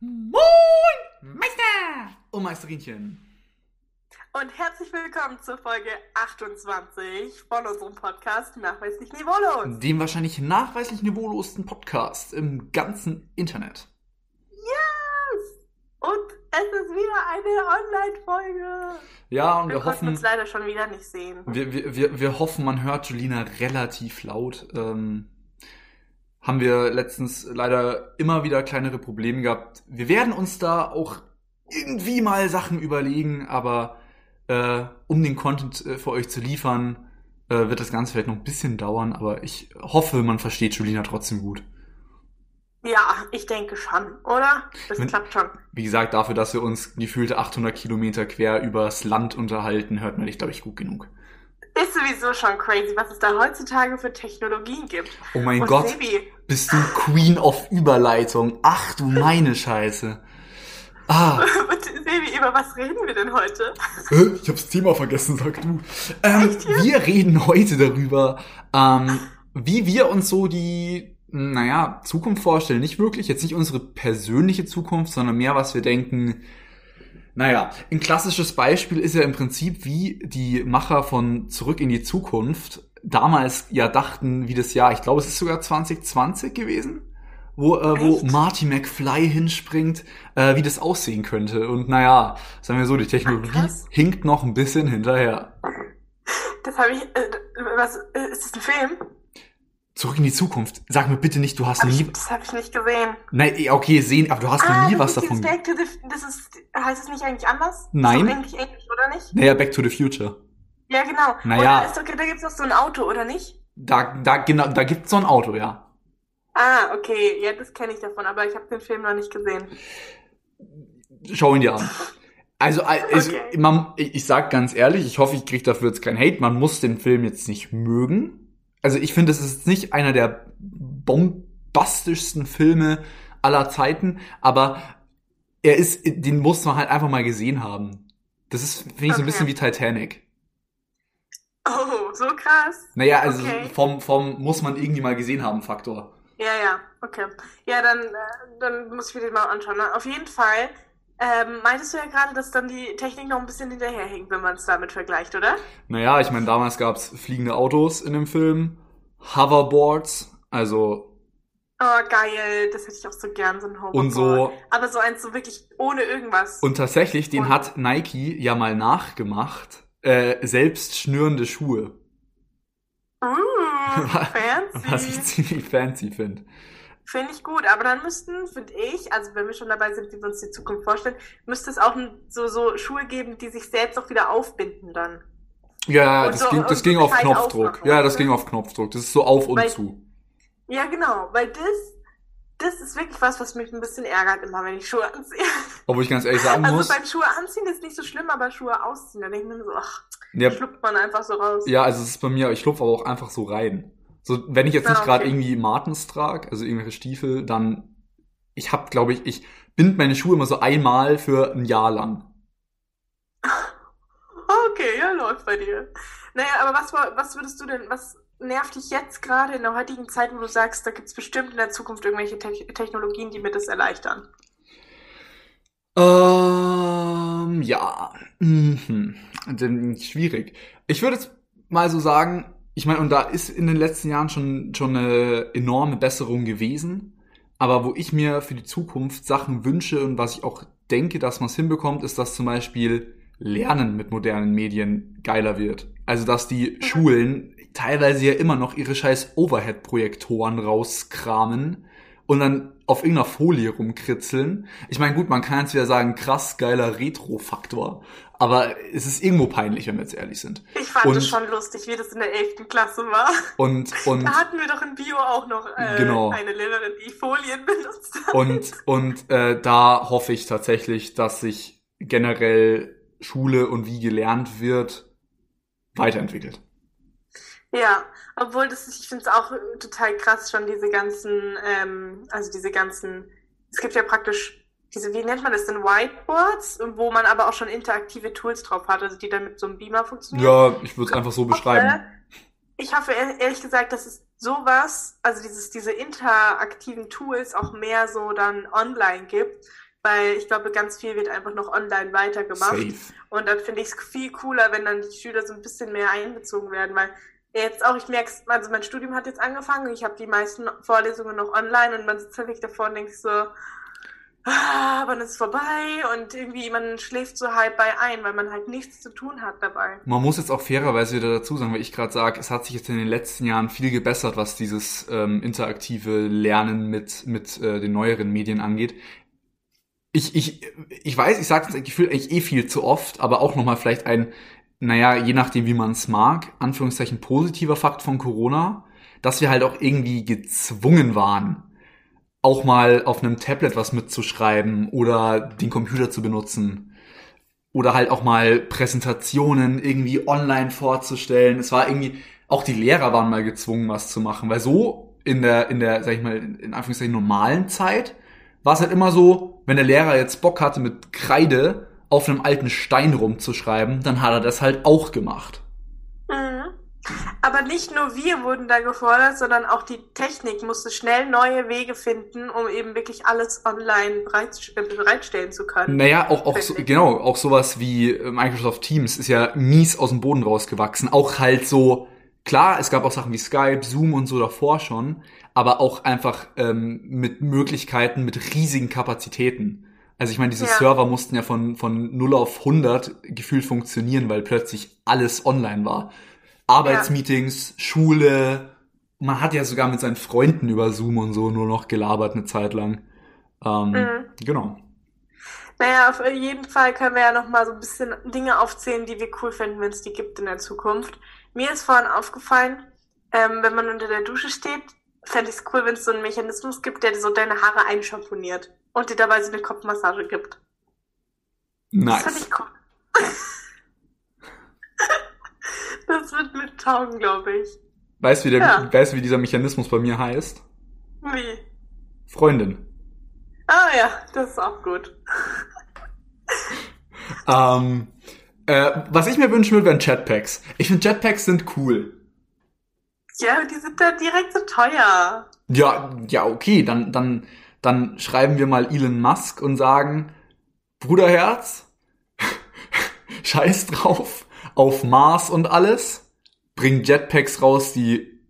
Moin, Meister und Meisterinchen. Und herzlich willkommen zur Folge 28 von unserem Podcast Nachweislich Niveaulos. Dem wahrscheinlich nachweislich niveaulosesten Podcast im ganzen Internet. Yes! Und es ist wieder eine Online-Folge. Ja, und wir, Wir hoffen, uns leider schon wieder nicht sehen. wir, wir, wir, wir hoffen, man hört Julina relativ laut. Ähm, haben wir letztens leider immer wieder kleinere Probleme gehabt. Wir werden uns da auch irgendwie mal Sachen überlegen, aber äh, um den Content äh, für euch zu liefern, äh, wird das Ganze vielleicht noch ein bisschen dauern, aber ich hoffe, man versteht Julina trotzdem gut. Ja, ich denke schon, oder? Das Wenn- klappt schon. Wie gesagt, dafür, dass wir uns gefühlte 800 Kilometer quer übers Land unterhalten, hört man dich, glaube ich, gut genug. Ist sowieso schon crazy, was es da heutzutage für Technologien gibt. Oh mein Und Gott, Sebi, bist du Queen of Überleitung. Ach du meine Scheiße. Ah, und Sebi, über was reden wir denn heute? Ich hab's Thema vergessen, sag du. Ähm, Echt wir reden heute darüber, ähm, wie wir uns so die, naja, Zukunft vorstellen. Nicht wirklich, jetzt nicht unsere persönliche Zukunft, sondern mehr, was wir denken. Naja, ein klassisches Beispiel ist ja im Prinzip, wie die Macher von Zurück in die Zukunft damals ja dachten, wie das Jahr, ich glaube, es ist sogar 2020 gewesen, wo, äh, wo? Marty McFly hinspringt, äh, wie das aussehen könnte. Und naja, sagen wir so, die Technologie Krass. hinkt noch ein bisschen hinterher. Das habe ich, äh, was, äh, ist das ein Film? Zurück in die Zukunft. Sag mir bitte nicht, du hast Hab nie. ich, das habe ich nicht gesehen. Nein, eh, okay, sehen, aber du hast noch nie was davon. jetzt Back to the, das ist, heißt es nicht eigentlich anders? Nein. Ist eigentlich Englisch, oder nicht? Naja, Back to the Future. Ja, genau. Naja. Ist doch, da gibt's doch so ein Auto, oder nicht? Da, da, genau, da gibt's so ein Auto, ja. Ah, okay. Ja, das kenne ich davon, aber ich habe den Film noch nicht gesehen. Schau ihn dir an. Also, es, Okay. man, ich sag ganz ehrlich, ich hoffe, ich krieg dafür jetzt kein Hate. Man muss den Film jetzt nicht mögen. Also, ich finde, es ist nicht einer der bombastischsten Filme aller Zeiten, aber er ist, den muss man halt einfach mal gesehen haben. Das ist, finde ich, so ein Okay. bisschen wie Titanic. Oh, so krass. Naja, also Okay. vom, vom muss man irgendwie mal gesehen haben Faktor. Ja, ja, okay. Ja, dann, äh, dann muss ich mir den mal anschauen. Auf jeden Fall. Ähm, meintest du ja gerade, dass dann die Technik noch ein bisschen hinterherhinkt, wenn man es damit vergleicht, oder? Naja, ich meine, damals gab's fliegende Autos in dem Film, Hoverboards, also Oh, geil. Das hätte ich auch so gern, so ein Hoverboard. und so. Aber so eins so wirklich ohne irgendwas. Und tatsächlich, den Und- hat Nike ja mal nachgemacht, äh, selbst schnürende Schuhe. Uh, fancy. Was ich ziemlich fancy finde. Finde ich gut, aber dann müssten, finde ich, also wenn wir schon dabei sind, wie wir uns die Zukunft vorstellen, müsste es auch so, so Schuhe geben, die sich selbst auch wieder aufbinden dann. Ja, Und das so- ging, das ging auf Knopfdruck. Ja, das ging auf Knopfdruck. Das ist so auf und Weil- zu. Ja, genau, weil das, das ist wirklich was, was mich ein bisschen ärgert immer, wenn ich Schuhe anziehe. Obwohl ich ganz ehrlich sagen Also muss, beim Schuhe anziehen ist nicht so schlimm, aber Schuhe ausziehen, da denke ich mir so, ach, ja, schlupft man einfach so raus. ja, also es ist bei mir, ich schlupfe aber auch einfach so rein. So, wenn ich jetzt Ah, nicht gerade okay. irgendwie Martens trage, also irgendwelche Stiefel, dann, ich hab, glaube ich, ich bind meine Schuhe immer so einmal für ein Jahr lang. Okay, ja, läuft bei dir. Naja, aber was, was würdest du denn, was nervt dich jetzt gerade in der heutigen Zeit, wo du sagst, da gibt's bestimmt in der Zukunft irgendwelche Te Technologien, die mir das erleichtern? Ähm, ja. Mhm. Schwierig. Ich würde jetzt mal so sagen, ich meine, und da ist in den letzten Jahren schon, schon eine enorme Besserung gewesen. Aber wo ich mir für die Zukunft Sachen wünsche und was ich auch denke, dass man es hinbekommt, ist, dass zum Beispiel Lernen mit modernen Medien geiler wird. Also, dass die Schulen teilweise ja immer noch ihre scheiß Overhead-Projektoren rauskramen und dann auf irgendeiner Folie rumkritzeln. Ich meine, gut, man kann jetzt wieder sagen, krass geiler Retro-Faktor. Aber es ist irgendwo peinlich, wenn wir jetzt ehrlich sind. Ich fand Und- es schon lustig, wie das in der 11. Klasse war. Und, und, Da hatten wir doch in Bio auch noch äh, Genau. eine Lehrerin, die Folien benutzt hat. und, und äh, da hoffe ich tatsächlich, dass sich generell Schule und wie gelernt wird, weiterentwickelt. Ja, obwohl das ich finde es auch total krass schon, diese ganzen, ähm, also diese ganzen, es gibt ja praktisch diese, wie nennt man das denn, Whiteboards, wo man aber auch schon interaktive Tools drauf hat, also die dann mit so einem Beamer funktionieren. Ja, ich würde es einfach so beschreiben. Ich hoffe ehr- ehrlich gesagt, dass es sowas, also dieses, diese interaktiven Tools auch mehr so dann online gibt, weil ich glaube, ganz viel wird einfach noch online weitergemacht. Safe. Und dann finde ich es viel cooler, wenn dann die Schüler so ein bisschen mehr einbezogen werden, weil jetzt auch, ich merke also mein Studium hat jetzt angefangen, ich habe die meisten Vorlesungen noch online und man sitzt wirklich davor und denkt so, ah, wann ist es vorbei und irgendwie man schläft so halb bei ein, weil man halt nichts zu tun hat dabei. Man muss jetzt auch fairerweise wieder dazu sagen, weil ich gerade sage, es hat sich jetzt in den letzten Jahren viel gebessert, was dieses ähm, interaktive Lernen mit, mit äh, den neueren Medien angeht. Ich, ich, ich weiß, ich sage das Gefühl eigentlich eh viel zu oft, aber auch nochmal vielleicht ein, naja, je nachdem, wie man es mag, Anführungszeichen positiver Fakt von Corona, dass wir halt auch irgendwie gezwungen waren, auch mal auf einem Tablet was mitzuschreiben oder den Computer zu benutzen. Oder halt auch mal Präsentationen irgendwie online vorzustellen. Es war irgendwie, auch die Lehrer waren mal gezwungen, was zu machen, weil so in der, in der, sag ich mal, in Anführungszeichen normalen Zeit war es halt immer so, wenn der Lehrer jetzt Bock hatte, mit Kreide auf einem alten Stein rumzuschreiben, dann hat er das halt auch gemacht. Aber nicht nur wir wurden da gefordert, sondern auch die Technik musste schnell neue Wege finden, um eben wirklich alles online äh, bereitstellen zu können. Naja, auch, auch so, genau, auch sowas wie äh, Microsoft Teams ist ja mies aus dem Boden rausgewachsen. Auch halt so, klar, es gab auch Sachen wie Skype, Zoom und so davor schon, aber auch einfach ähm, mit Möglichkeiten, mit riesigen Kapazitäten. Also ich meine, diese ja. Server mussten ja von, von 0 auf 100 gefühlt funktionieren, weil plötzlich alles online war. Arbeitsmeetings, ja. Schule. Man hat ja sogar mit seinen Freunden über Zoom und so nur noch gelabert eine Zeit lang. Ähm, mhm. Genau. Naja, auf jeden Fall können wir ja noch mal so ein bisschen Dinge aufzählen, die wir cool finden, wenn es die gibt in der Zukunft. Mir ist vorhin aufgefallen, ähm, wenn man unter der Dusche steht, fände ich es cool, wenn es so einen Mechanismus gibt, der so deine Haare einschamponiert und dir dabei so eine Kopfmassage gibt. Nice. Das finde ich cool. Das wird mit taugen, glaube ich. Weißt du, wie, ja. weißt, wie dieser Mechanismus bei mir heißt? Wie? Freundin. Ah ja, das ist auch gut. ähm, äh, was ich mir wünschen würde, wären Jetpacks. Ich finde Jetpacks sind cool. Ja, die sind da direkt so teuer. Ja, ja, okay, dann, dann, dann schreiben wir mal Elon Musk und sagen, Bruderherz, scheiß drauf, auf Mars und alles, bringen Jetpacks raus, die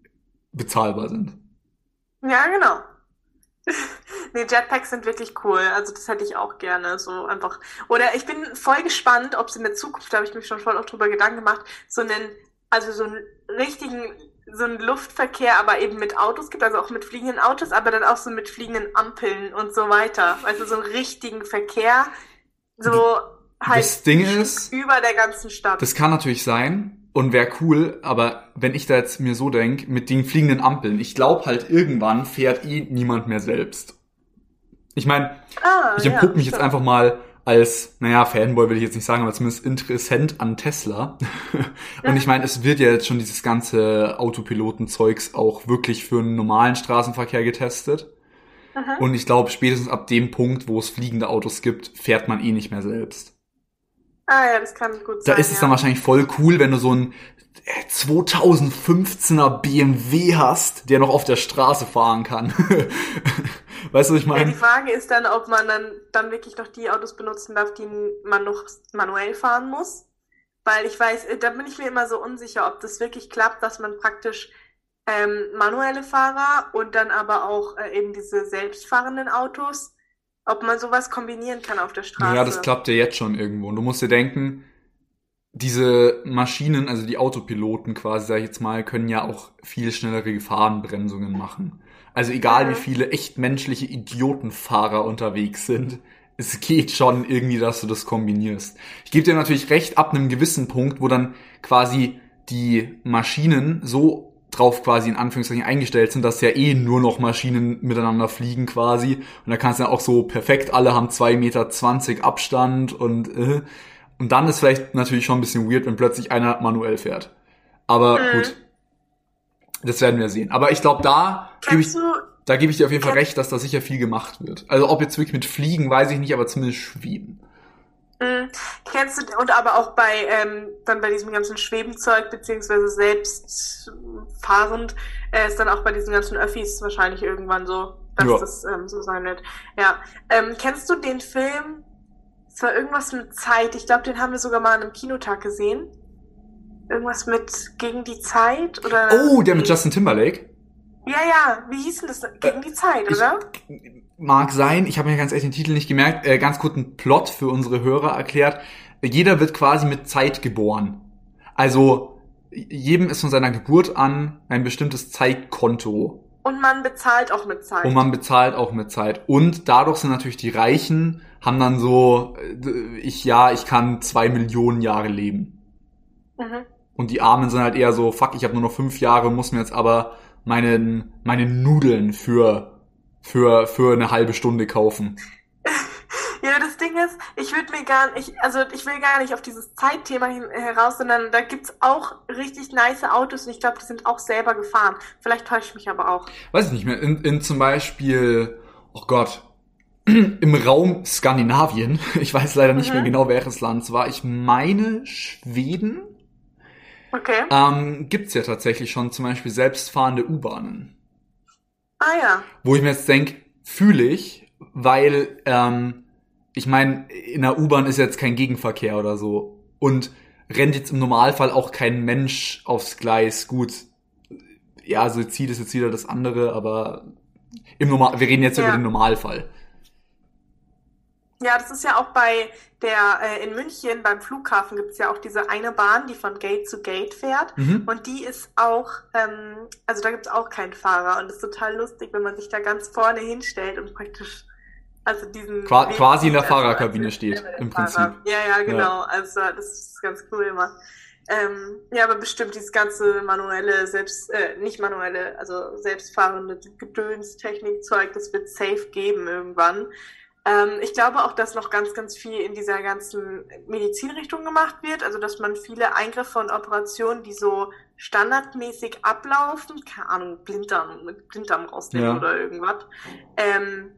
bezahlbar sind. Ja, genau. nee, Jetpacks sind wirklich cool. Also das hätte ich auch gerne. So einfach. Oder ich bin voll gespannt, ob es in der Zukunft, da habe ich mich schon voll auch drüber Gedanken gemacht, so einen, also so einen richtigen, so einen Luftverkehr, aber eben mit Autos gibt, also auch mit fliegenden Autos, aber dann auch so mit fliegenden Ampeln und so weiter. Also so einen richtigen Verkehr. So halt das Ding ist, über der ganzen Stadt. Das kann natürlich sein und wäre cool, aber wenn ich da jetzt mir so denk, mit den fliegenden Ampeln, ich glaube halt irgendwann fährt eh niemand mehr selbst. Ich meine, ah, ich ja, mich jetzt einfach mal als, naja, Fanboy will ich jetzt nicht sagen, aber zumindest Interessent an Tesla. und ich meine, es wird ja jetzt schon dieses ganze Autopiloten-Zeugs auch wirklich für einen normalen Straßenverkehr getestet. Aha. Und ich glaube, spätestens ab dem Punkt, wo es fliegende Autos gibt, fährt man eh nicht mehr selbst. Ah ja, das kann gut sein. Da ist es dann wahrscheinlich voll cool, wenn du so ein 2015er BMW hast, der noch auf der Straße fahren kann. weißt du, was ich meine? Ja, die Frage ist dann, ob man dann, dann wirklich noch die Autos benutzen darf, die man noch manuell fahren muss. Weil ich weiß, äh, da bin ich mir immer so unsicher, ob das wirklich klappt, dass man praktisch ähm, manuelle Fahrer und dann aber auch äh, eben diese selbstfahrenden Autos ob man sowas kombinieren kann auf der Straße. Ja, das klappt ja jetzt schon irgendwo. Und du musst dir denken, diese Maschinen, also die Autopiloten quasi, sag ich jetzt mal, können ja auch viel schnellere Gefahrenbremsungen machen. Also egal mhm. wie viele echt menschliche Idiotenfahrer unterwegs sind, es geht schon irgendwie, dass du das kombinierst. Ich gebe dir natürlich recht, ab einem gewissen Punkt, wo dann quasi die Maschinen so drauf quasi in Anführungszeichen eingestellt sind, dass ja eh nur noch Maschinen miteinander fliegen quasi. Und da kannst du ja auch so perfekt, alle haben zwei Meter zwanzig Abstand und äh, und dann ist vielleicht natürlich schon ein bisschen weird, wenn plötzlich einer manuell fährt. Aber mhm. gut. Das werden wir sehen. Aber ich glaube, da gebe ich, da gebe ich dir auf jeden Fall recht, dass da sicher viel gemacht wird. Also ob jetzt wirklich mit Fliegen, weiß ich nicht, aber zumindest Schweben. Mhm. Kennst du, und aber auch bei, ähm, dann bei diesem ganzen Schwebenzeug, beziehungsweise selbstfahrend, äh, ist dann auch bei diesen ganzen Öffis wahrscheinlich irgendwann so, dass Ja. das ähm, so sein wird. Ja. Ähm, kennst du den Film? Es war irgendwas mit Zeit. Ich glaube, den haben wir sogar mal an einem Kinotag gesehen. Irgendwas mit gegen die Zeit oder? Oh, der mit Justin Timberlake. Ja, ja. Wie hieß denn das? Gegen die Zeit, ich- oder? Mag sein, ich habe mir ganz ehrlich den Titel nicht gemerkt. Äh, ganz kurz einen Plot für unsere Hörer erklärt. Jeder wird quasi mit Zeit geboren. Also jedem ist von seiner Geburt an ein bestimmtes Zeitkonto Und man bezahlt auch mit Zeit. und man bezahlt auch mit Zeit. Und dadurch sind natürlich die Reichen, haben dann so, äh, ich ja, ich kann zwei Millionen Jahre leben. mhm. Und die Armen sind halt eher so, fuck, ich habe nur noch fünf Jahre, muss mir jetzt aber meinen, meine Nudeln für, für, für eine halbe Stunde kaufen. Ja, das Ding ist, ich würde mir gar nicht, also ich will gar nicht auf dieses Zeitthema hin, heraus, sondern da gibt's auch richtig nice Autos und ich glaube, die sind auch selber gefahren. Vielleicht täusche ich mich aber auch. Weiß ich nicht mehr, in, in zum Beispiel, oh Gott, im Raum Skandinavien, ich weiß leider nicht Mhm. mehr genau, welches Land es war, ich meine Schweden, Okay. ähm, gibt's ja tatsächlich schon zum Beispiel selbstfahrende U-Bahnen. Ah ja. Wo ich mir jetzt denk, fühle ich, weil, ähm, ich meine, in der U-Bahn ist jetzt kein Gegenverkehr oder so. Und rennt jetzt im Normalfall auch kein Mensch aufs Gleis. Gut, ja, Suizid ist jetzt wieder das andere, aber im Normal, wir reden jetzt Ja. über den Normalfall. Ja, das ist ja auch bei der, äh, in München beim Flughafen gibt's ja auch diese eine Bahn, die von Gate zu Gate fährt. Mhm. Und die ist auch, ähm, also da gibt's auch keinen Fahrer. Und ist total lustig, wenn man sich da ganz vorne hinstellt und praktisch, also diesen. Qua- Weg quasi in der also Fahrerkabine als steht, im Fahrer. Prinzip. Ja, ja, genau. Also das ist ganz cool immer. Ähm, ja, aber bestimmt dieses ganze manuelle, selbst, äh, nicht manuelle, also selbstfahrende Gedönstechnikzeug, das wird safe geben irgendwann. Ähm, ich glaube auch, dass noch ganz, ganz viel in dieser ganzen Medizinrichtung gemacht wird. Also, dass man viele Eingriffe und Operationen, die so standardmäßig ablaufen, keine Ahnung, Blinddarm, mit Blinddarm rausnehmen Ja. oder irgendwas. Ähm,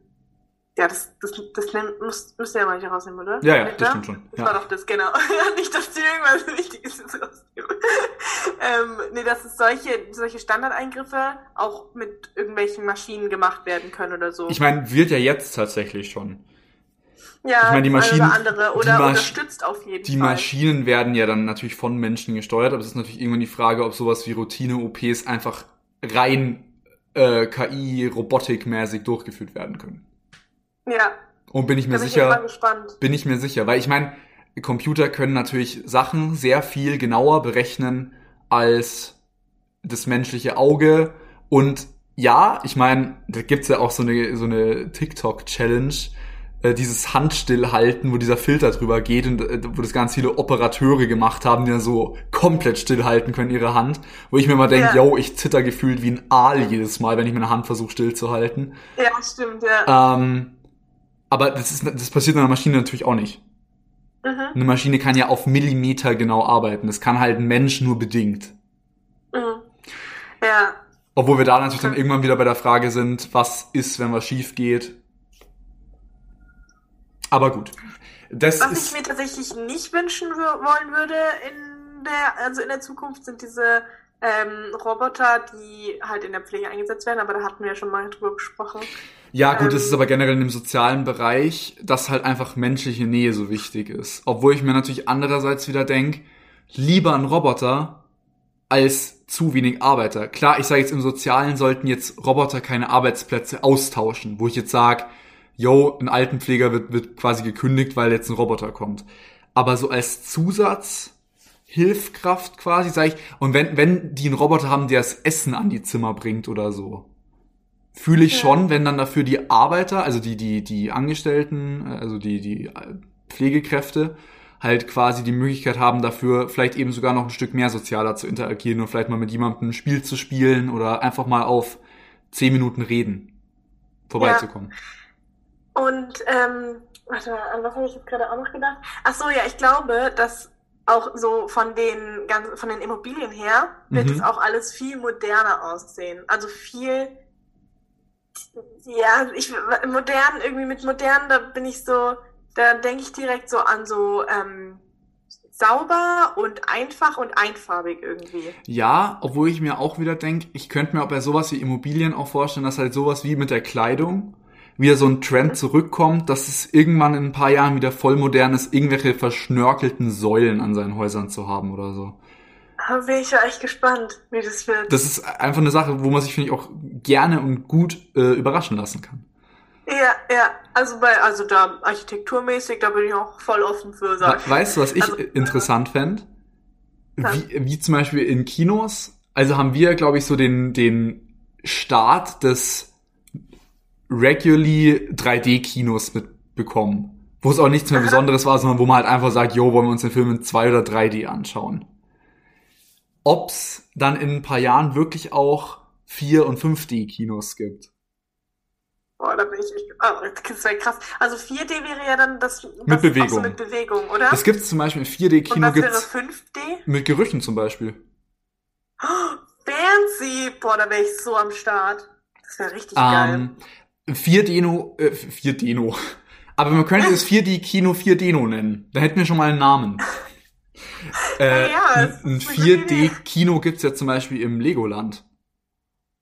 ja, das, das, das nennt, muss, müsst ihr ja mal nicht rausnehmen, oder? Ja, ja, Blinddarm? das stimmt schon. Das war Ja. doch das, genau. nicht, dass die irgendwas Wichtiges rausnehmen. ähm, nee, dass es solche, solche Standardeingriffe auch mit irgendwelchen Maschinen gemacht werden können oder so. Ich meine, wird ja jetzt tatsächlich schon. Ja, Ich meine, die Maschinen- oder andere die oder Masch- unterstützt auf jeden Die Fall. Maschinen werden ja dann natürlich von Menschen gesteuert, aber es ist natürlich irgendwann die Frage, ob sowas wie Routine-OPs einfach rein äh, KI-Robotik-mäßig durchgeführt werden können. Ja, Und bin ich mir bin ich sicher, gespannt. bin ich mir sicher, weil ich meine, Computer können natürlich Sachen sehr viel genauer berechnen als das menschliche Auge. Und ja, ich meine, da gibt's ja auch so eine, so eine TikTok-Challenge, äh, dieses Handstillhalten, wo dieser Filter drüber geht und äh, wo das ganz viele Operateure gemacht haben, die dann so komplett stillhalten können ihre Hand. Wo ich mir mal denke, Ja. yo, ich zitter gefühlt wie ein Aal jedes Mal, wenn ich meine Hand versuche stillzuhalten. Ja, stimmt, ja. Ähm, aber das, ist, das passiert in einer Maschine natürlich auch nicht. Mhm. Eine Maschine kann ja auf Millimeter genau arbeiten. Das kann halt ein Mensch nur bedingt. Mhm. Ja, Obwohl wir da natürlich dann irgendwann wieder bei der Frage sind, was ist, wenn was schief geht. Aber gut. Das was ich mir tatsächlich nicht wünschen wollen würde in der, also in der Zukunft sind diese ähm, Roboter, die halt in der Pflege eingesetzt werden, aber da hatten wir ja schon mal drüber gesprochen. Ja gut, das ist aber generell in dem sozialen Bereich, dass halt einfach menschliche Nähe so wichtig ist. Obwohl ich mir natürlich andererseits wieder denk, lieber ein Roboter als zu wenig Arbeiter. Klar, ich sage jetzt im Sozialen sollten jetzt Roboter keine Arbeitsplätze austauschen, wo ich jetzt sag, yo, ein Altenpfleger wird, wird quasi gekündigt, weil jetzt ein Roboter kommt. Aber so als Zusatz, Hilfkraft quasi, sage ich, und wenn, wenn die einen Roboter haben, der das Essen an die Zimmer bringt oder so, fühle ich Ja. schon, wenn dann dafür die Arbeiter, also die, die, die Angestellten, also die, die äh, Pflegekräfte, halt quasi die Möglichkeit haben, dafür vielleicht eben sogar noch ein Stück mehr sozialer zu interagieren und vielleicht mal mit jemandem ein Spiel zu spielen oder einfach mal auf zehn Minuten reden vorbeizukommen. Und, ähm, warte mal, an was habe ich jetzt gerade auch noch gedacht? Ach so, ja, ich glaube, dass auch so von den ganz, von den Immobilien her wird Mhm. es auch alles viel moderner aussehen. Also viel, ja, ich, modern, irgendwie mit modern, da bin ich so, da denke ich direkt so an so, ähm, sauber und einfach und einfarbig irgendwie. Ja, obwohl ich mir auch wieder denke, ich könnte mir auch bei sowas wie Immobilien auch vorstellen, dass halt sowas wie mit der Kleidung wieder so ein Trend zurückkommt, dass es irgendwann in ein paar Jahren wieder voll modern ist, irgendwelche verschnörkelten Säulen an seinen Häusern zu haben oder so. Da bin ich ja echt gespannt, wie das wird. Das ist einfach eine Sache, wo man sich, finde ich, auch gerne und gut äh, überraschen lassen kann. Ja, ja, also bei, also da architekturmäßig, da bin ich auch voll offen für. Sag. Weißt du, was ich Also, interessant fände? Ja. Wie, wie zum Beispiel in Kinos, also haben wir, glaube ich, so den, den Start des regularly 3D-Kinos mitbekommen. Wo es auch nichts mehr Besonderes war, sondern wo man halt einfach sagt, jo, wollen wir uns den Film in 2 oder 3D anschauen. Ob's dann in ein paar Jahren wirklich auch 4 und 5D-Kinos gibt. Boah, da bin ich echt, oh, das wäre krass. Also 4D wäre ja dann das, das Mit Bewegung. So mit Bewegung, oder? Das gibt's zum Beispiel im Und 4D-Kino was wäre gibt's 5D? mit Gerüchen zum Beispiel. Oh, fancy! Boah, da wäre ich so am Start. Das wäre richtig geil. Ähm, 4D-No, äh, 4D-No. Aber man könnte es 4D-Kino 4D-No nennen. Da hätten wir schon mal einen Namen. Äh, Ja, ein das ein ist eine gute Idee. 4D-Kino gibt's ja zum Beispiel im Legoland.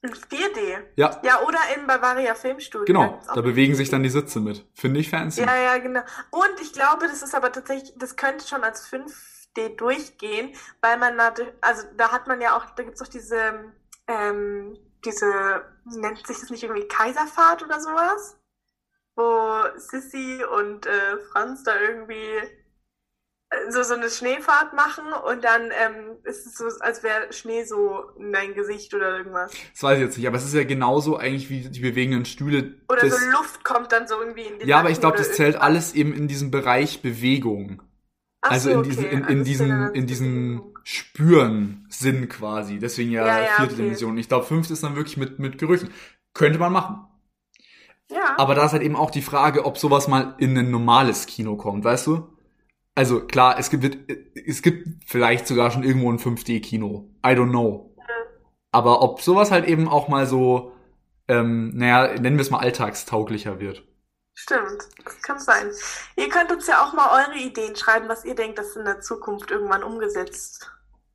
In 4D. Ja, Ja, oder im Bavaria Filmstudio. genau. Da bewegen sich dann die Sitze mit. Finde ich fancy. Ja, ja, genau. Und ich glaube, das ist aber tatsächlich, das könnte schon als 5D durchgehen, weil man da, also da hat man ja auch, da gibt's auch diese, ähm, diese, nennt sich das nicht irgendwie Kaiserfahrt oder sowas? Wo Sissy und äh, Franz da irgendwie so, so eine Schneefahrt machen und dann ähm, ist es so, als wäre Schnee so in dein Gesicht oder irgendwas. Das weiß ich jetzt nicht, aber es ist ja genauso eigentlich wie die bewegenden Stühle. Oder des, so Luft kommt dann so irgendwie in den ja, aber ich glaube, das zählt irgendwas. alles eben in diesem Bereich Bewegung. Ach also so, in diesem, okay. in, Also in es zählt dann diesem, als in diesem. Spüren-Sinn quasi. Deswegen ja, Ja, ja, vierte okay. Dimension. Ich glaube, fünfte ist dann wirklich mit, mit Gerüchen. Könnte man machen. Ja. Aber da ist halt eben auch die Frage, ob sowas mal in ein normales Kino kommt, weißt du? Also klar, es gibt, es gibt vielleicht sogar schon irgendwo ein 5D-Kino. I don't know. Aber ob sowas halt eben auch mal so, ähm, naja, nennen wir es mal alltagstauglicher wird. Stimmt, das kann sein. Ihr könnt uns ja auch mal eure Ideen schreiben, was ihr denkt, dass in der Zukunft irgendwann umgesetzt.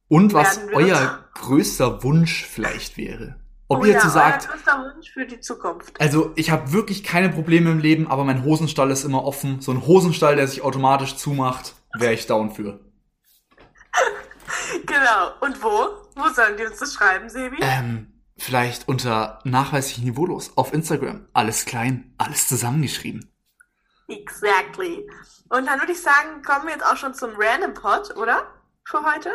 Und was euer größter Wunsch vielleicht wäre. Ob Oh ihr ja, so sagt. Also, ich habe wirklich keine Probleme im Leben, aber mein Hosenstall ist immer offen. So ein Hosenstall, der sich automatisch zumacht, wäre ich down für. Genau. Und wo? Wo sollen die uns das schreiben, Sebi? Ähm, vielleicht unter nachweislich niveaulos auf Instagram. Alles klein, alles zusammengeschrieben. Exactly. Und dann würde ich sagen, kommen wir jetzt auch schon zum Random Pod, oder? Für heute.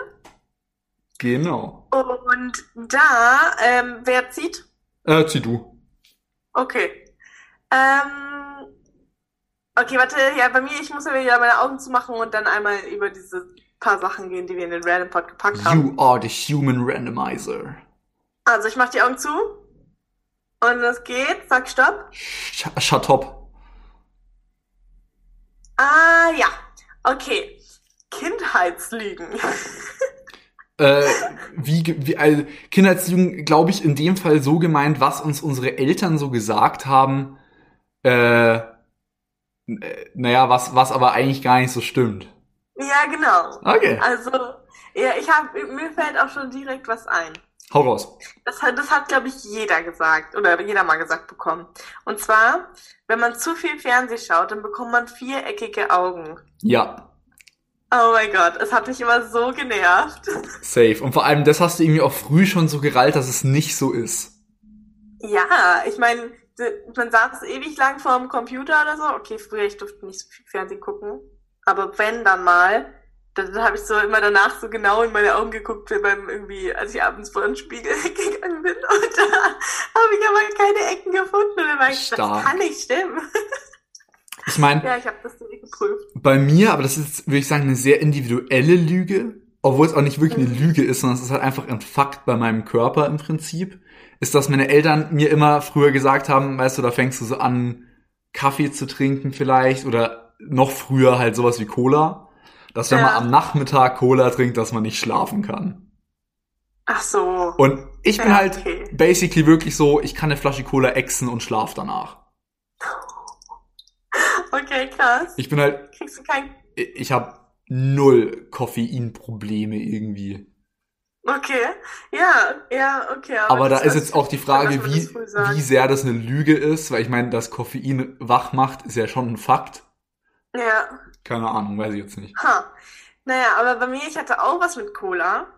Genau. Und da, ähm, wer zieht? Äh, zieh du. Okay. Ähm, okay, warte, ja, bei mir, ich muss ja wieder meine Augen zumachen und dann einmal über diese paar Sachen gehen, die wir in den Random Pod gepackt haben. You are the human randomizer. Also, ich mach die Augen zu. Und es geht. Sag Stopp. Sh shut up. Ah, ja. Okay. Kindheitslügen. Äh, wie, wie also Kindheitslügen, glaube ich, in dem Fall so gemeint, was uns unsere Eltern so gesagt haben, äh, äh, naja, was, was aber eigentlich gar nicht so stimmt. ja, genau. Okay, Also, ja, ich hab, mir fällt auch schon direkt was ein. hau raus. Das hat, das hat, glaube ich, jeder gesagt oder jeder mal gesagt bekommen. Und zwar, wenn man zu viel Fernseh schaut, dann bekommt man viereckige Augen. Ja, Oh mein Gott, es hat mich immer so genervt. safe. Und vor allem, das hast du irgendwie auch früh schon so gerallt, dass es nicht so ist. Ja, ich meine, man saß ewig lang vor dem Computer oder so. Okay, früher, ich durfte nicht so viel Fernsehen gucken. Aber wenn dann mal, dann, dann habe ich so immer danach so genau in meine Augen geguckt, wie beim irgendwie, als ich abends vor den Spiegel gegangen bin. Und da habe ich aber keine Ecken gefunden. Und dann war ich, das kann nicht stimmen. Ich meine, Ja, ich habe das so geprüft. bei mir, aber das ist, würde ich sagen, eine sehr individuelle Lüge, obwohl es auch nicht wirklich eine Mhm. Lüge ist, sondern es ist halt einfach ein Fakt bei meinem Körper im Prinzip, ist, dass meine Eltern mir immer früher gesagt haben, weißt du, da fängst du so an, Kaffee zu trinken vielleicht oder noch früher halt sowas wie Cola, dass wenn Ja. man am Nachmittag Cola trinkt, dass man nicht schlafen kann. Ach so. Und ich bin Ja, halt okay. basically wirklich so, ich kann eine Flasche Cola exen und schlaf danach. Okay, krass. Ich bin halt Kriegst du kein. ich habe null Koffeinprobleme irgendwie. Okay, ja, ja, okay. Aber, da das- ist jetzt auch die Frage, wie, wie sehr das eine Lüge ist, weil ich meine, dass Koffein wach macht, ist ja schon ein Fakt. Ja, Keine Ahnung, weiß ich jetzt nicht. ha. Naja, aber bei mir, ich hatte auch was mit Cola.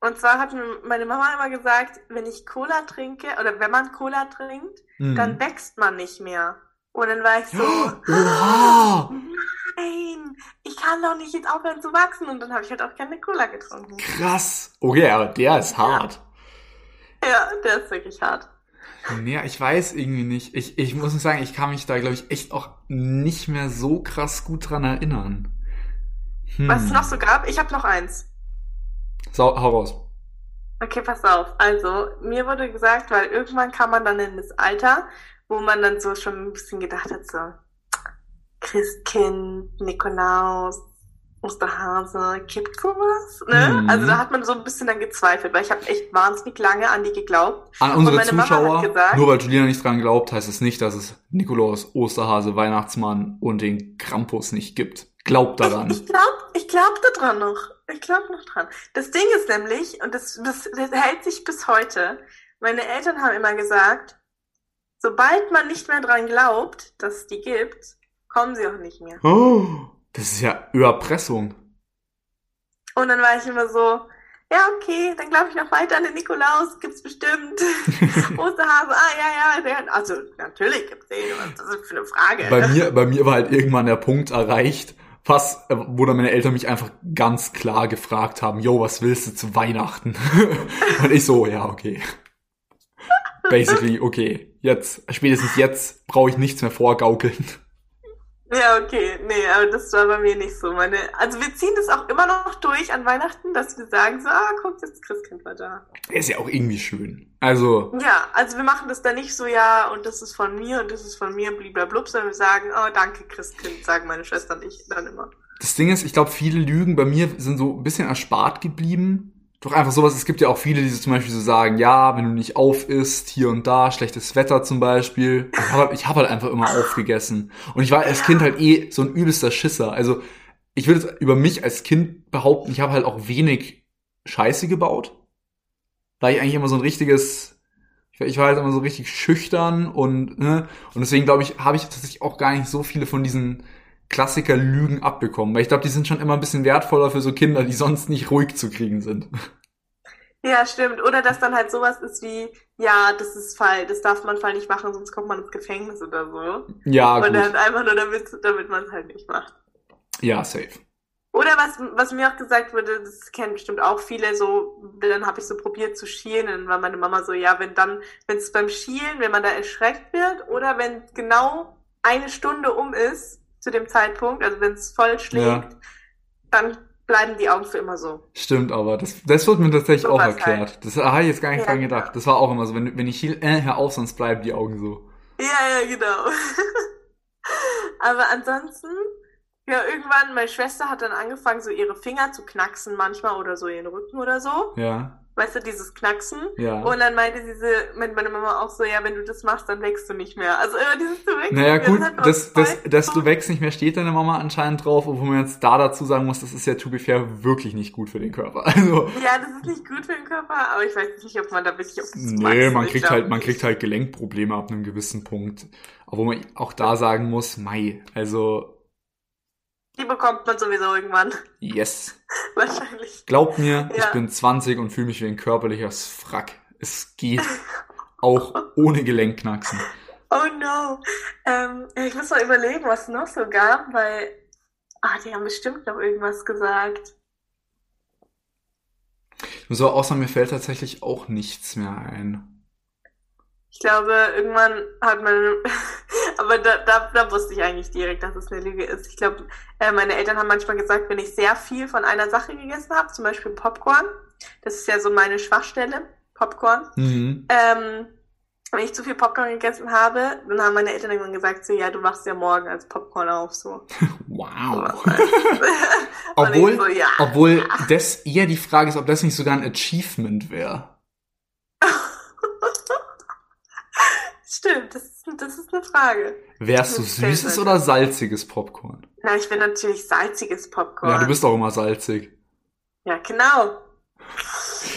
Und zwar hat mir meine Mama immer gesagt, wenn ich Cola trinke, oder wenn man Cola trinkt, Hm. dann wächst man nicht mehr. Und dann war ich so, Oha! nein, ich kann doch nicht jetzt aufhören zu wachsen. Und dann habe ich halt auch keine Cola getrunken. Krass. Okay, aber der ist hart. Ja, der ist wirklich hart. Nee, ich weiß irgendwie nicht. Ich, ich muss sagen, ich kann mich da, glaube ich, echt auch nicht mehr so krass gut dran erinnern. Hm. Was es noch so gab? Ich habe noch eins. So, hau raus. Okay, pass auf. Also, mir wurde gesagt, weil irgendwann kam man dann in das Alter, wo man dann so schon ein bisschen gedacht hat, so Christkind, Nikolaus, Osterhase, gibt sowas? Ne? Mhm. Also da hat man so ein bisschen dann gezweifelt, weil ich habe echt wahnsinnig lange an die geglaubt. An unsere Zuschauer, gesagt- nur weil Juliana nicht dran glaubt, heißt es nicht, dass es Nikolaus, Osterhase, Weihnachtsmann und den Krampus nicht gibt. Glaubt daran. Ich, ich glaube ich glaub da dran noch. Ich glaube noch dran. Das Ding ist nämlich, und das, das, das hält sich bis heute, meine Eltern haben immer gesagt, sobald man nicht mehr dran glaubt, dass es die gibt, kommen sie auch nicht mehr. Oh, das ist ja Überpressung. Und dann war ich immer so, ja, okay, dann glaube ich noch weiter an den Nikolaus, gibt's bestimmt. Osterhase, ah, ja, ja, der, also natürlich gibt's den, was ist das für eine Frage? Bei mir, bei mir war halt irgendwann der Punkt erreicht, fast, äh, wo dann meine Eltern mich einfach ganz klar gefragt haben, yo, was willst du zu Weihnachten? Und ich so, ja, okay. Basically, okay. Jetzt, spätestens jetzt brauche ich nichts mehr vorgaukeln. Ja, okay, nee, aber das war bei mir nicht so. Meine, also wir ziehen das auch immer noch durch an Weihnachten, dass wir sagen so, ah, guck, das Christkind war da. Ist ja auch irgendwie schön. Also, Ja, also wir machen das dann nicht so, ja, und das ist von mir und das ist von mir, bliblablub, sondern wir sagen, oh, danke, Christkind, sagen meine Schwester und ich dann immer. das Ding ist, ich glaube, viele Lügen bei mir sind so ein bisschen erspart geblieben. Doch einfach sowas, es gibt ja auch viele, die so zum Beispiel so sagen, ja, wenn du nicht auf isst, hier und da, schlechtes Wetter zum Beispiel. Ich habe halt, hab halt einfach immer aufgegessen. Und ich war als Kind halt eh so ein übelster Schisser. Also ich würde über mich als Kind behaupten, ich habe halt auch wenig Scheiße gebaut. Weil ich eigentlich immer so ein richtiges, ich war, ich war halt immer so richtig schüchtern und, ne, und deswegen glaube ich, habe ich tatsächlich auch gar nicht so viele von diesen Klassiker-Lügen abbekommen. Weil ich glaube, die sind schon immer ein bisschen wertvoller für so Kinder, die sonst nicht ruhig zu kriegen sind. Ja, stimmt. Oder dass dann halt sowas ist wie, ja, das ist Fall, das darf man Fall nicht machen, sonst kommt man ins Gefängnis oder so. Ja, und gut. dann einfach nur damit, damit man es halt nicht macht. Ja, safe. Oder was, was mir auch gesagt wurde, das kennen bestimmt auch viele, so, dann habe ich so probiert zu schielen, dann war meine Mama so, ja, wenn dann, wenn es beim Schielen, wenn man da erschreckt wird, oder wenn genau eine Stunde um ist, zu dem Zeitpunkt, also wenn es voll schlägt, Ja. dann bleiben die Augen für immer so. Stimmt, aber das, das wird mir tatsächlich So auch erklärt. Das habe ich jetzt gar nicht Ja, dran genau. gedacht. Das war auch immer so, wenn, wenn ich hielt, äh, hör auf, sonst bleiben die Augen so. Ja, ja, genau. Aber ansonsten, ja, irgendwann, meine Schwester hat dann angefangen, so ihre Finger zu knacksen manchmal oder so ihren Rücken oder so. Ja, Weißt du, dieses Knacksen. ja. Und dann meinte diese, meinte meine Mama auch so, ja, wenn du das machst, dann wächst du nicht mehr. Also immer dieses du wächst Naja, gut, hat uns dass, du wächst nicht mehr, steht deine Mama anscheinend drauf, obwohl man jetzt da dazu sagen muss, das ist ja to be fair wirklich nicht gut für den Körper. Also, Ja, das ist nicht gut für den Körper, aber ich weiß nicht, ob man da wirklich auf das nee, man kriegt halt, man kriegt halt Gelenkprobleme ab einem gewissen Punkt. Aber wo man auch da sagen muss, mei, also, Die bekommt man sowieso irgendwann. yes. Wahrscheinlich. Glaub mir, ich Ja. bin 20 und fühle mich wie ein körperliches Frack. Es geht auch ohne Gelenkknacksen. Oh no. Ähm, ich muss mal überlegen, was es noch so gab, weil, ah, die haben bestimmt noch irgendwas gesagt. So, außer mir fällt tatsächlich auch nichts mehr ein. Ich glaube, irgendwann hat man, aber da, da, da wusste ich eigentlich direkt, dass es eine Lüge ist. Ich glaube, äh, meine Eltern haben manchmal gesagt, wenn ich sehr viel von einer Sache gegessen habe, zum Beispiel Popcorn, das ist ja so meine Schwachstelle, Popcorn, Mhm. ähm, wenn ich zu viel Popcorn gegessen habe, dann haben meine Eltern irgendwann gesagt, so, ja, du wachst ja morgen als Popcorn auf, so. Wow. Obwohl, so, ja. obwohl das eher die Frage ist, ob das nicht sogar ein Achievement wäre. Stimmt, das ist, das ist eine Frage. Wärst du süßes oder salziges Popcorn? Na, ich will natürlich salziges Popcorn. Ja, du bist auch immer salzig. Ja, genau.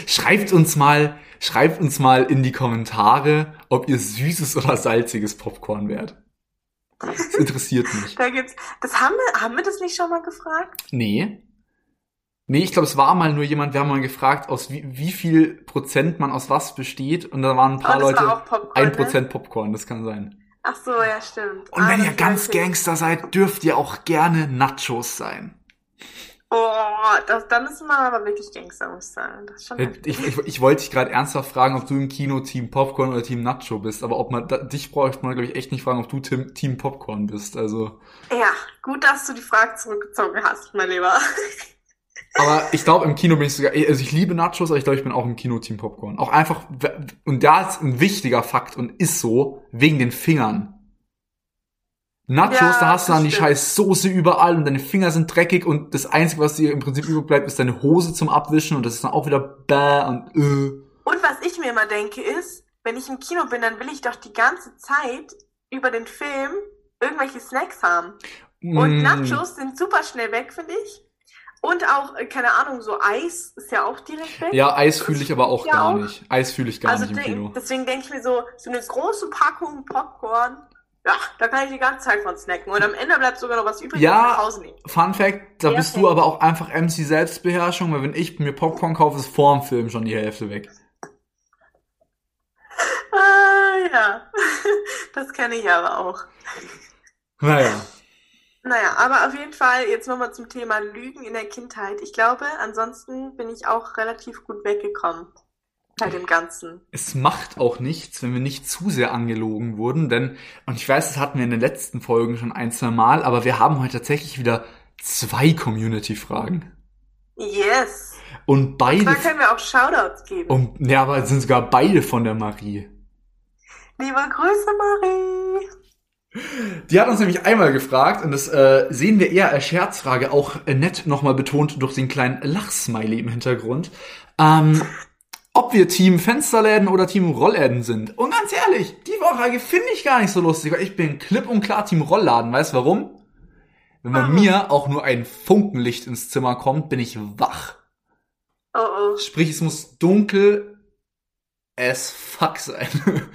Schreibt uns mal, schreibt uns mal in die Kommentare, ob ihr süßes oder salziges Popcorn wärt. Das interessiert mich. Da gibt's, das haben wir, haben wir das nicht schon mal gefragt? Nee. Nee, ich glaube, es war mal nur jemand, wir haben mal gefragt, aus wie, wie viel Prozent man aus was besteht. Und da waren ein paar Oh, Leute, Popcorn, ein ne? Prozent Popcorn, das kann sein. Ach so, ja, stimmt. Und Ah, wenn ihr ganz ich. Gangster seid, dürft ihr auch gerne Nachos sein. Oh, das, dann ist man aber wirklich Gangster, muss ich sagen. Das ist schon Ich, heftig. ich, ich wollte dich gerade ernsthaft fragen, ob du im Kino Team Popcorn oder Team Nacho bist, aber ob man da, dich braucht man, glaube ich, echt nicht fragen, ob du Team, Team Popcorn bist. Also, Ja, gut, dass du die Frage zurückgezogen hast, mein Lieber. aber ich glaube, im Kino bin ich sogar, also ich liebe Nachos, aber ich glaube, ich bin auch im Kino Team Popcorn. Auch einfach, und da ist ein wichtiger Fakt und ist so, wegen den Fingern. Nachos, Ja, da hast du dann die stimmt. scheiß Soße überall und deine Finger sind dreckig und das Einzige, was dir im Prinzip übrig bleibt, ist deine Hose zum Abwischen und das ist dann auch wieder bäh und äh. Und was ich mir immer denke ist, wenn ich im Kino bin, dann will ich doch die ganze Zeit über den Film irgendwelche Snacks haben. Und Mm. Nachos sind super schnell weg, finde ich. Und auch, äh, keine Ahnung, so Eis ist ja auch direkt weg. Ja, Eis fühle ich aber auch Ja, gar auch. nicht. Eis fühle ich gar also nicht im Kino. deswegen denke ich mir so, so eine große Packung Popcorn, ja, da kann ich die ganze Zeit von snacken. Und am Ende bleibt sogar noch was übrig, Ja. nach Hause nehmen. Fun Fact, da Ja, bist okay. du aber auch einfach MC Selbstbeherrschung, weil wenn ich mir Popcorn kaufe, ist vor dem Film schon die Hälfte weg. Ah, ja. Das kenne ich aber auch. Naja. Naja, aber auf jeden Fall jetzt nochmal zum Thema Lügen in der Kindheit. Ich glaube, ansonsten bin ich auch relativ gut weggekommen bei dem Ganzen. Es macht auch nichts, wenn wir nicht zu sehr angelogen wurden, denn, und ich weiß, das hatten wir in den letzten Folgen schon ein, zwei Mal, aber wir haben heute tatsächlich wieder zwei Community-Fragen. Yes. Und beide, Da können wir auch Shoutouts geben. und, ja, aber es sind sogar beide von der Marie. Liebe Grüße, Marie. Die hat uns nämlich einmal gefragt, und das äh, sehen wir eher als Scherzfrage, auch äh, nett nochmal betont durch den kleinen Lachsmiley im Hintergrund, ähm, ob wir Team Fensterläden oder Team Rollläden sind. Und ganz ehrlich, die Frage finde ich gar nicht so lustig, weil ich bin klipp und klar Team Rollladen. Weißt du warum? Wenn bei Warum? mir auch nur ein Funkenlicht ins Zimmer kommt, bin ich wach. Oh oh. Sprich, es muss dunkel as fuck sein.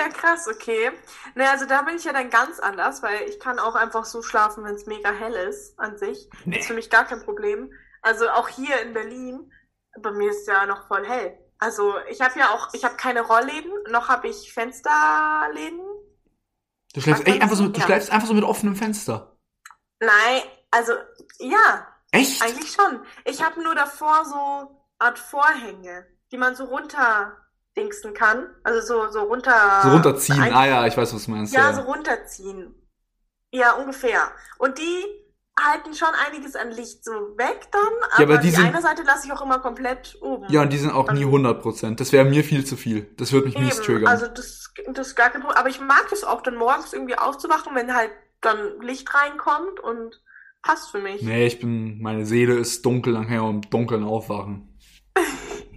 Ja, krass, okay. Ne, also da bin ich ja dann ganz anders, weil ich kann auch einfach so schlafen, wenn es mega hell ist an sich. Nee. Ist für mich gar kein Problem. Also auch hier in Berlin, bei mir ist ja noch voll hell. Also ich habe ja auch, ich habe keine Rollläden, noch habe ich Fensterläden. Du schläfst echt einfach so, du ja. schläfst einfach so mit offenem Fenster. Nein, also ja, Echt? eigentlich schon. Ich habe nur davor so Art Vorhänge, die man so runterdingsen kann. Also so, so runter. So runterziehen. ein- Ah ja, ich weiß, was du meinst. Ja, so runterziehen. Ja, ungefähr. Und die halten schon einiges an Licht so weg dann, aber, aber die die, sind- eine Seite lasse ich auch immer komplett oben. Ja, und die sind auch nie 100%. Das wäre mir viel zu viel. Das würde mich mies Eben, triggern. also das, das ist gar kein Problem. Aber ich mag es auch dann morgens irgendwie aufzuwachen, wenn halt dann Licht reinkommt und passt für mich. nee, ich bin, meine Seele ist dunkel, dann kann ich auch im Dunkeln aufwachen.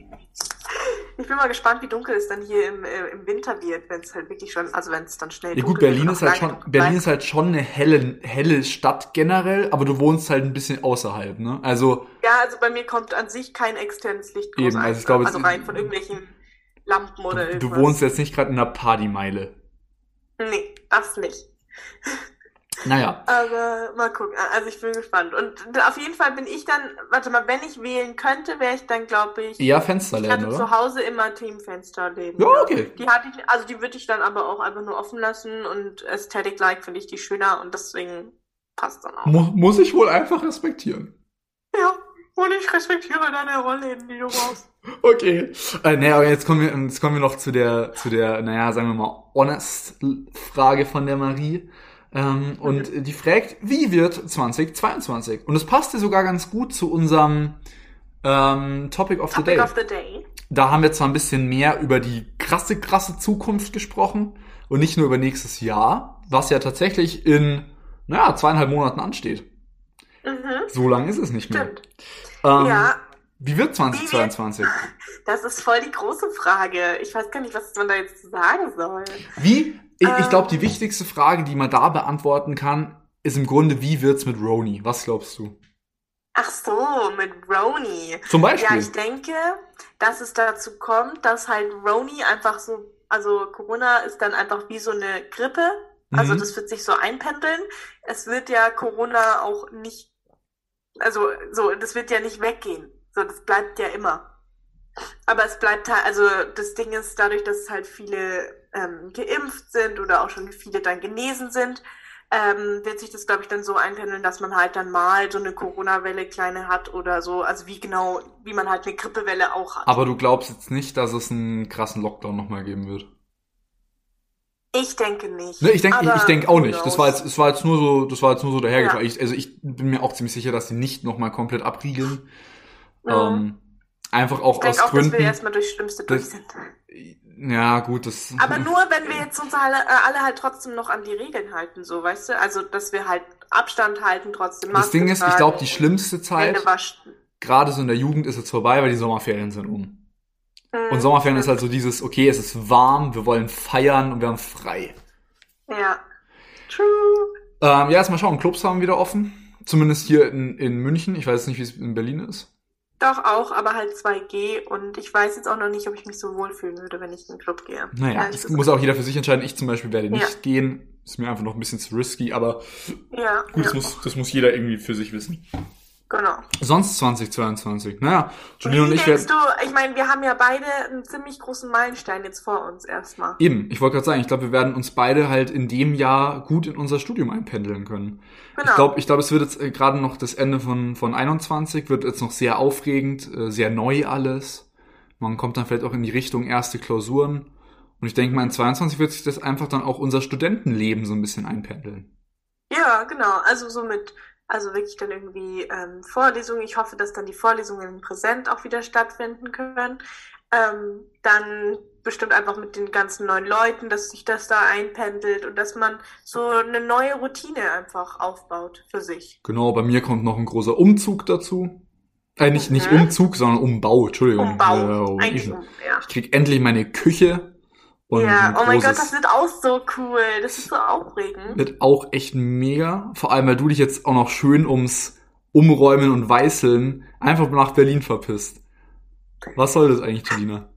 Ich bin mal gespannt, wie dunkel es dann hier im, äh, im Winter wird, wenn es halt wirklich schon, also wenn es dann schnell Ja gut, Berlin wird ist halt schon, Berlin bleibt. ist halt schon eine helle, helle Stadt generell, aber du wohnst halt ein bisschen außerhalb, ne? Also, Ja, also bei mir kommt an sich kein externes Licht groß Eben, also ich glaube, also rein von irgendwelchen Lampen oder du, irgendwas. du wohnst jetzt nicht gerade in einer Partymeile. Nee, das nicht. Naja. Aber mal gucken. Also ich bin gespannt. Und auf jeden Fall bin ich dann, warte mal, wenn ich wählen könnte, wäre ich dann, glaube ich, ich Fensterläden, hatte oder? zu Hause immer Teamfensterläden. Ja, okay. Die hatte ich, also die würde ich dann aber auch einfach nur offen lassen und Aesthetic-like finde ich die schöner und deswegen passt dann auch. Mu muss ich wohl einfach respektieren. Ja, und ich respektiere deine Rollläden, die du brauchst. Okay. Äh, naja, aber jetzt kommen wir, jetzt kommen wir noch zu der, zu der, naja, sagen wir mal, honest Frage von der Marie. Ähm, und die fragt, wie wird 2022? Und es passte sogar ganz gut zu unserem ähm, Topic of the Topic Day. of the Day. Da haben wir zwar ein bisschen mehr über die krasse, krasse Zukunft gesprochen und nicht nur über nächstes Jahr, was ja tatsächlich in, naja, zweieinhalb Monaten ansteht. Mhm, So lang ist es nicht mehr. stimmt. Ähm, Ja, Wie wird 2022? das ist voll die große Frage. Ich weiß gar nicht, was man da jetzt sagen soll. Wie? Ich, ich Ähm. glaube, die wichtigste Frage, die man da beantworten kann, ist im Grunde, wie wird's mit Roni? Was glaubst du? Ach so, mit Roni. Zum Beispiel. Ja, ich denke, dass es dazu kommt, dass halt Roni einfach so, also Corona ist dann einfach wie so eine Grippe. Also Mhm. das wird sich so einpendeln. Es wird ja Corona auch nicht, also so, das wird ja nicht weggehen. So, das bleibt ja immer. Aber es bleibt halt, also das Ding ist, dadurch, dass halt viele ähm, geimpft sind oder auch schon viele dann genesen sind, ähm, wird sich das, glaube ich, dann so einpendeln, dass man halt dann mal so eine Corona-Welle kleine hat oder so. Also wie genau, wie man halt eine Grippewelle auch hat. Aber du glaubst jetzt nicht, dass es einen krassen Lockdown nochmal geben wird? Ich denke nicht. Ne, ich denke ich, ich denk auch nicht. Das war jetzt, es war jetzt nur so, das war jetzt nur so dahergefahren. Ja. Ich, also ich bin mir auch ziemlich sicher, dass sie nicht nochmal komplett abriegeln. Mhm. Ähm, einfach auch ich aus auch, dass Gründen. wir erstmal durchs Schlimmste durch das- sind. ja, gut, das. Aber nur, wenn wir jetzt uns alle, äh, alle halt trotzdem noch an die Regeln halten, so, weißt du? Also, dass wir halt Abstand halten, trotzdem Das Maske Ding ist, ich glaube, die schlimmste Zeit, gerade so in der Jugend, ist jetzt vorbei, weil die Sommerferien sind um. Mhm. Und Sommerferien ist halt so dieses, okay, es ist warm, wir wollen feiern und wir haben frei. Ja. True. Ähm, ja, erstmal schauen, Clubs haben wieder offen. Zumindest hier in, in München. Ich weiß jetzt nicht, wie es in Berlin ist. Doch auch, aber halt 2G und ich weiß jetzt auch noch nicht, ob ich mich so wohlfühlen würde, wenn ich in den Club gehe. Naja, das muss auch jeder für sich entscheiden. Ich zum Beispiel werde nicht Ja. gehen. Ist mir einfach noch ein bisschen zu risky, aber Ja, gut, das, ja, muss, das muss jeder irgendwie für sich wissen. Genau. Sonst 2022. Naja, Julien und Wie ich werden. ich meine, wir haben ja beide einen ziemlich großen Meilenstein jetzt vor uns erstmal. Eben, ich wollte gerade sagen, ich glaube, wir werden uns beide halt in dem Jahr gut in unser Studium einpendeln können. Genau. Ich glaube, ich glaube, es wird jetzt äh, gerade noch das Ende von, von 21, wird jetzt noch sehr aufregend, äh, sehr neu alles. Man kommt dann vielleicht auch in die Richtung erste Klausuren. Und ich denke mal, in 22 wird sich das einfach dann auch unser Studentenleben so ein bisschen einpendeln. Ja, genau. Also so mit, also wirklich dann irgendwie ähm, Vorlesungen. Ich hoffe, dass dann die Vorlesungen in Präsent auch wieder stattfinden können. Ähm, dann bestimmt einfach mit den ganzen neuen Leuten, dass sich das da einpendelt und dass man so eine neue Routine einfach aufbaut für sich. Genau, bei mir kommt noch ein großer Umzug dazu. Äh, nicht, nicht Mhm. Umzug, sondern Umbau, Entschuldigung. Umbau. Äh, Eigentlich ich, um, ja. ich krieg endlich meine Küche. Ja, oh mein Gott, das wird auch so cool. Das ist so aufregend. wird auch echt mega. Vor allem, weil du dich jetzt auch noch schön ums Umräumen und Weißeln einfach nach Berlin verpisst. Was soll das eigentlich, Julina?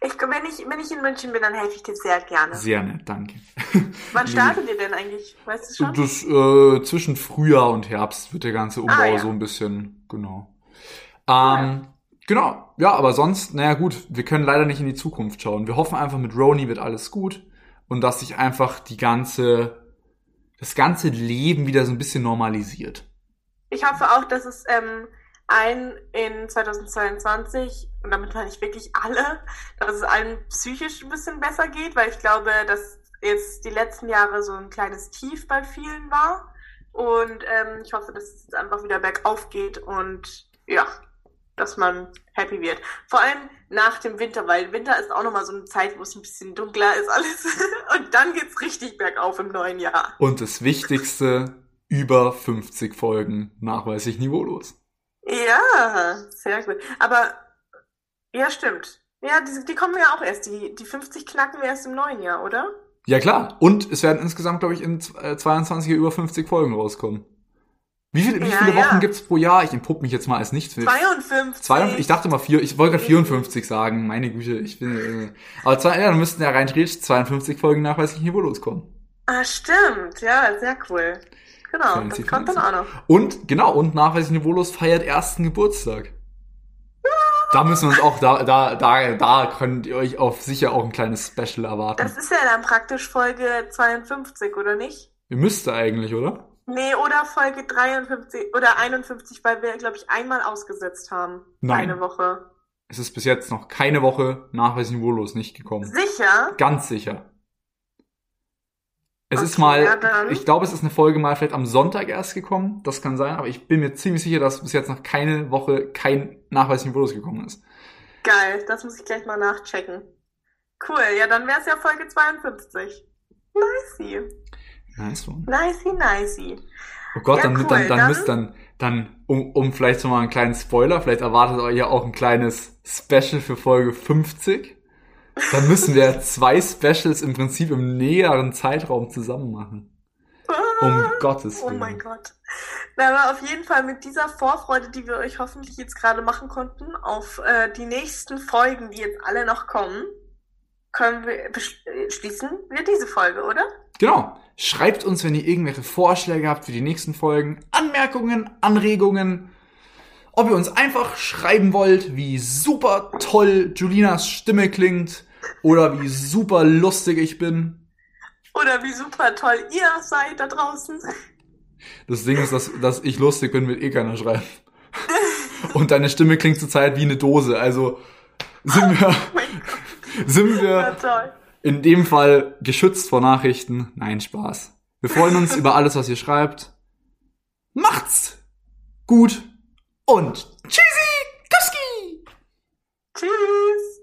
Ich, wenn, ich, wenn ich in München bin, dann helfe ich dir sehr gerne. Sehr nett, danke. Wann startet ihr denn eigentlich? Weißt du schon? Das, äh, zwischen Frühjahr und Herbst wird der ganze Umbau Ah, ja. so ein bisschen, genau. Ähm, genau, ja, aber sonst, naja gut, wir können leider nicht in die Zukunft schauen. Wir hoffen einfach, mit Roni wird alles gut und dass sich einfach die ganze, das ganze Leben wieder so ein bisschen normalisiert. Ich hoffe auch, dass es ähm, allen in 2022, und damit meine ich wirklich alle, dass es allen psychisch ein bisschen besser geht, weil ich glaube, dass jetzt die letzten Jahre so ein kleines Tief bei vielen war. Und ähm, ich hoffe, dass es einfach wieder bergauf geht und ja, dass man happy wird. Vor allem nach dem Winter, weil Winter ist auch nochmal so eine Zeit, wo es ein bisschen dunkler ist alles. und dann geht's richtig bergauf im neuen Jahr. Und das Wichtigste, über 50 Folgen nachweislich niveaulos. Ja, sehr gut. Aber ja, stimmt. Ja, die, die kommen ja auch erst. Die, die 50 knacken wir erst im neuen Jahr, oder? Ja klar, und es werden insgesamt, glaube ich, in äh, 22 über 50 Folgen rauskommen. Wie, viel, wie Ja, viele Wochen ja. gibt's pro Jahr? Ich entpupp mich jetzt mal als nichts. 52. Zwei, ich dachte mal vier, ich wollte gerade 54 sagen, meine Güte, ich bin, äh, aber zwei, ja, dann müssten ja rein theoretisch 52 Folgen nachweislich niveaulos kommen. Ah, stimmt. Ja, sehr cool. Genau, Fancy, das kommt dann fancy. auch noch. Und, genau, und nachweislich niveaulos feiert ersten Geburtstag. Da müssen wir uns auch, da, da, da, da könnt ihr euch auf sicher auch ein kleines Special erwarten. Das ist ja dann praktisch Folge 52, oder nicht? Ihr müsste eigentlich, oder? Nee, oder Folge 53 oder 51, weil wir, glaube ich, einmal ausgesetzt haben. Nein. Eine Woche. Es ist bis jetzt noch keine Woche nachweislich niveaulos nicht gekommen. Sicher? Ganz sicher. Es Okay, ist mal, ja ich glaube, es ist eine Folge mal vielleicht am Sonntag erst gekommen. Das kann sein, aber ich bin mir ziemlich sicher, dass bis jetzt noch keine Woche kein Nachweis niveaulos gekommen ist. Geil, das muss ich gleich mal nachchecken. Cool, ja, dann wäre es ja Folge 52. Nicey. Nice one. Nicey, nicey. Oh Gott, Ja, dann, cool, dann, dann, dann- müsst dann, dann, um, um vielleicht so mal einen kleinen Spoiler, vielleicht erwartet euch ja auch ein kleines Special für Folge 50. Dann müssen wir zwei Specials im Prinzip im näheren Zeitraum zusammen machen. Ah, Um Gottes Oh Willen. mein Gott. Na, aber auf jeden Fall mit dieser Vorfreude, die wir euch hoffentlich jetzt gerade machen konnten, auf äh, die nächsten Folgen, die jetzt alle noch kommen, können wir äh, schließen wir diese Folge, oder? Genau. Schreibt uns, wenn ihr irgendwelche Vorschläge habt für die nächsten Folgen, Anmerkungen, Anregungen. Ob ihr uns einfach schreiben wollt, wie super toll Julinas Stimme klingt oder wie super lustig ich bin. Oder wie super toll ihr seid da draußen. Das Ding ist, dass, dass ich lustig bin, will eh keiner schreiben. Und deine Stimme klingt zurzeit wie eine Dose. Also sind wir, Oh Gott, sind wir toll. In dem Fall geschützt vor Nachrichten. Nein, Spaß. Wir freuen uns über alles, was ihr schreibt. Macht's gut und tschüssi, Kuski! Tschüss.